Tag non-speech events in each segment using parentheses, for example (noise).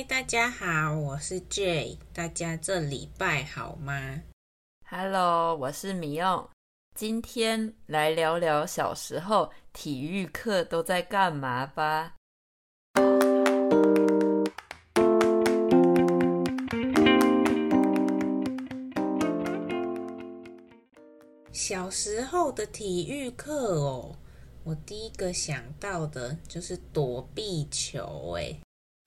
嗨，大家好，我是 Jay，大家这礼拜好吗？Hello，我是米用，今天来聊聊小时候体育课都在干嘛吧。小时候的体育课哦，我第一个想到的就是躲避球，哎。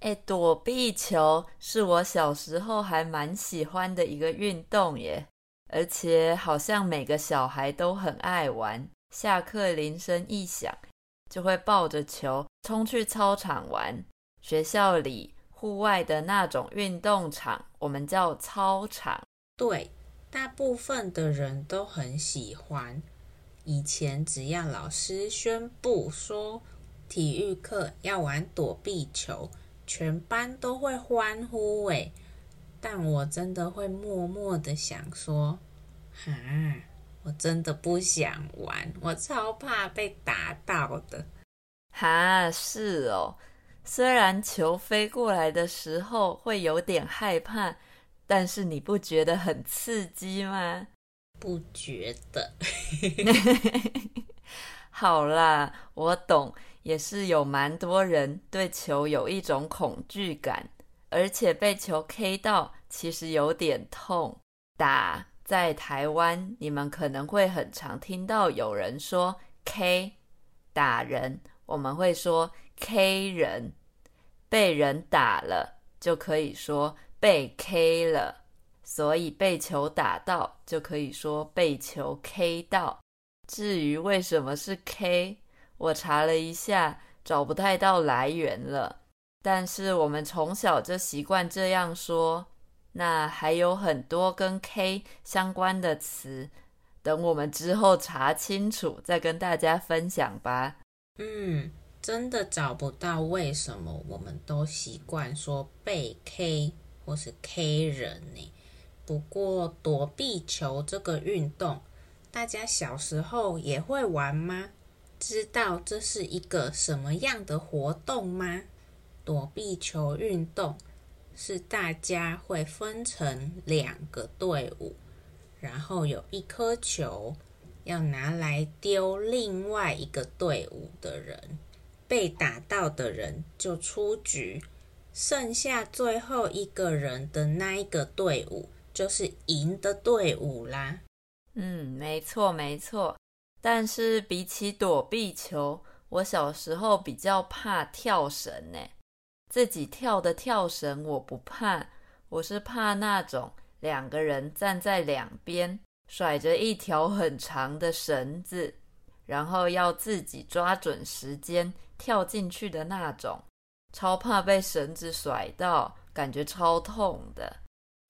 哎，躲避球是我小时候还蛮喜欢的一个运动耶，而且好像每个小孩都很爱玩。下课铃声一响，就会抱着球冲去操场玩。学校里户外的那种运动场，我们叫操场。对，大部分的人都很喜欢。以前只要老师宣布说体育课要玩躲避球，全班都会欢呼诶，但我真的会默默的想说，哈，我真的不想玩，我超怕被打到的。哈，是哦，虽然球飞过来的时候会有点害怕，但是你不觉得很刺激吗？不觉得。(laughs) (laughs) 好啦，我懂。也是有蛮多人对球有一种恐惧感，而且被球 K 到，其实有点痛。打在台湾，你们可能会很常听到有人说 K 打人，我们会说 K 人。被人打了就可以说被 K 了，所以被球打到就可以说被球 K 到。至于为什么是 K？我查了一下，找不太到来源了。但是我们从小就习惯这样说。那还有很多跟 K 相关的词，等我们之后查清楚再跟大家分享吧。嗯，真的找不到为什么我们都习惯说被 K 或是 K 人呢？不过躲避球这个运动，大家小时候也会玩吗？知道这是一个什么样的活动吗？躲避球运动是大家会分成两个队伍，然后有一颗球要拿来丢另外一个队伍的人，被打到的人就出局，剩下最后一个人的那一个队伍就是赢的队伍啦。嗯，没错，没错。但是比起躲避球，我小时候比较怕跳绳呢。自己跳的跳绳我不怕，我是怕那种两个人站在两边，甩着一条很长的绳子，然后要自己抓准时间跳进去的那种。超怕被绳子甩到，感觉超痛的。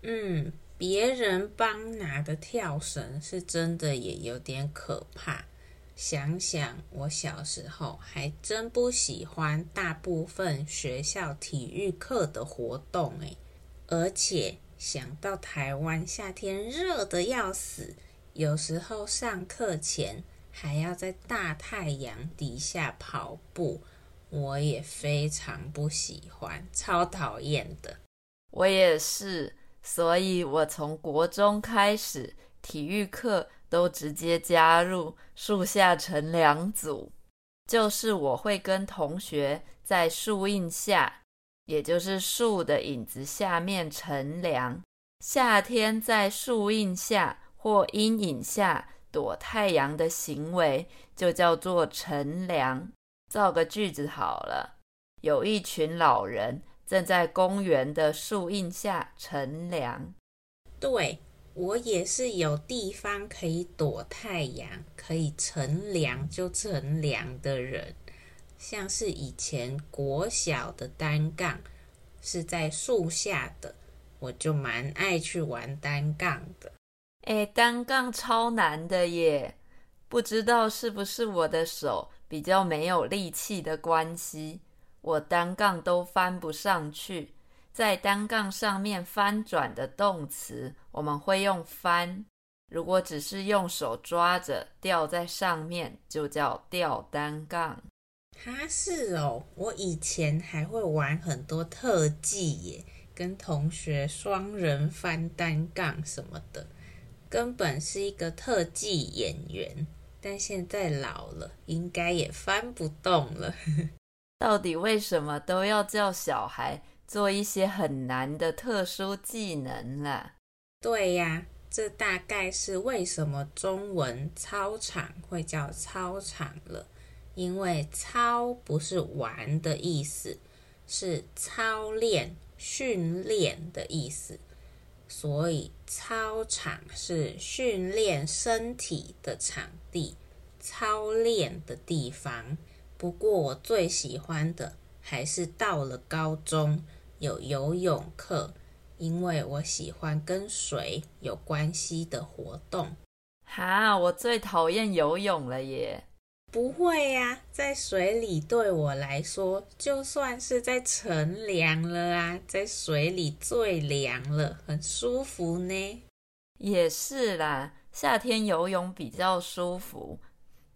嗯。别人帮拿的跳绳是真的也有点可怕。想想我小时候还真不喜欢大部分学校体育课的活动诶，而且想到台湾夏天热得要死，有时候上课前还要在大太阳底下跑步，我也非常不喜欢，超讨厌的。我也是。所以我从国中开始，体育课都直接加入树下乘凉组，就是我会跟同学在树荫下，也就是树的影子下面乘凉。夏天在树荫下或阴影下躲太阳的行为，就叫做乘凉。造个句子好了，有一群老人。正在公园的树荫下乘凉。对，我也是有地方可以躲太阳，可以乘凉就乘凉的人。像是以前国小的单杠是在树下的，我就蛮爱去玩单杠的。哎，单杠超难的耶！不知道是不是我的手比较没有力气的关系。我单杠都翻不上去，在单杠上面翻转的动词，我们会用翻；如果只是用手抓着吊在上面，就叫吊单杠。哈，是哦，我以前还会玩很多特技耶，跟同学双人翻单杠什么的，根本是一个特技演员。但现在老了，应该也翻不动了。到底为什么都要叫小孩做一些很难的特殊技能啦？对呀，这大概是为什么中文操场会叫操场了。因为操不是玩的意思，是操练、训练的意思，所以操场是训练身体的场地、操练的地方。不过我最喜欢的还是到了高中有游泳课，因为我喜欢跟水有关系的活动。哈，我最讨厌游泳了耶！不会呀，在水里对我来说，就算是在乘凉了啊，在水里最凉了，很舒服呢。也是啦，夏天游泳比较舒服。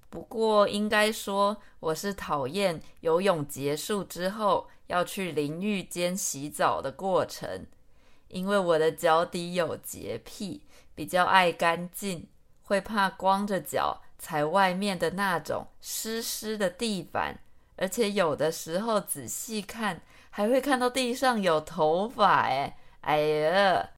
不过应该说，我是讨厌游泳结束之后要去淋浴间洗澡的过程，因为我的脚底有洁癖，比较爱干净，会怕光着脚。踩外面的那种湿湿的地板，而且有的时候仔细看，还会看到地上有头发。哎，哎呀，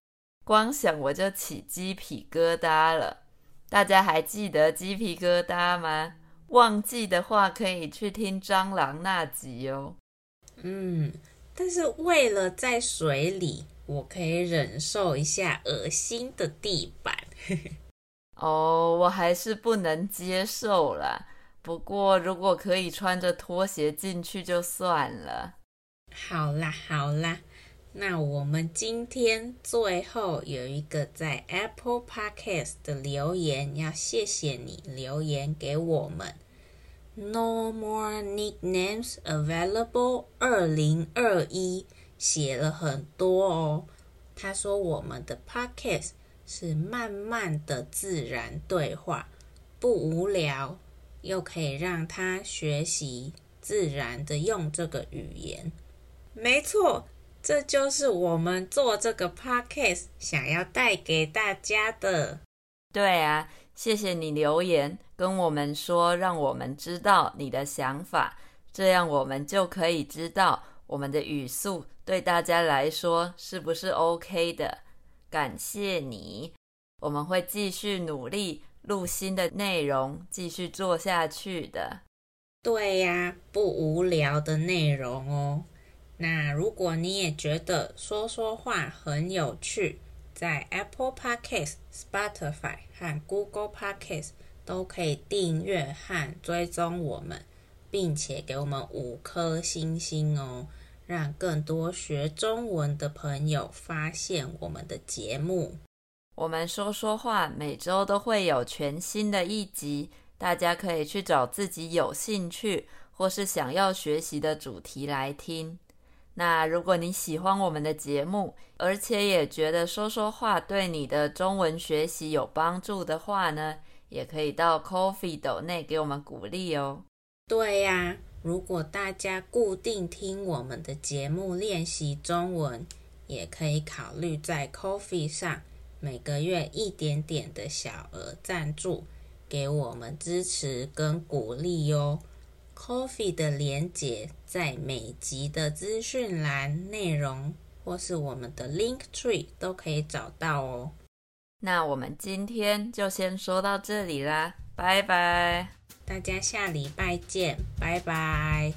光想我就起鸡皮疙瘩了。大家还记得鸡皮疙瘩吗？忘记的话可以去听蟑螂那集哦。嗯，但是为了在水里，我可以忍受一下恶心的地板。(laughs) 哦，我还是不能接受啦。不过，如果可以穿着拖鞋进去就算了。好啦，好啦，那我们今天最后有一个在 Apple Podcast 的留言，要谢谢你留言给我们。No more nicknames available。二零二一写了很多哦。他说我们的 Podcast。是慢慢的自然对话，不无聊，又可以让他学习自然的用这个语言。没错，这就是我们做这个 podcast 想要带给大家的。对啊，谢谢你留言跟我们说，让我们知道你的想法，这样我们就可以知道我们的语速对大家来说是不是 OK 的。感谢你，我们会继续努力录新的内容，继续做下去的。对呀，不无聊的内容哦。那如果你也觉得说说话很有趣，在 Apple Podcast、Spotify 和 Google Podcast 都可以订阅和追踪我们，并且给我们五颗星星哦。让更多学中文的朋友发现我们的节目。我们说说话，每周都会有全新的一集，大家可以去找自己有兴趣或是想要学习的主题来听。那如果你喜欢我们的节目，而且也觉得说说话对你的中文学习有帮助的话呢，也可以到 Coffee 斗内给我们鼓励哦。对呀。如果大家固定听我们的节目练习中文，也可以考虑在 Coffee 上每个月一点点的小额赞助，给我们支持跟鼓励哟。Ko-fi 的连结在每集的资讯栏内容，或是我们的 Link Tree 都可以找到哦。那我们今天就先说到这里啦，拜拜。大家下礼拜见，拜拜。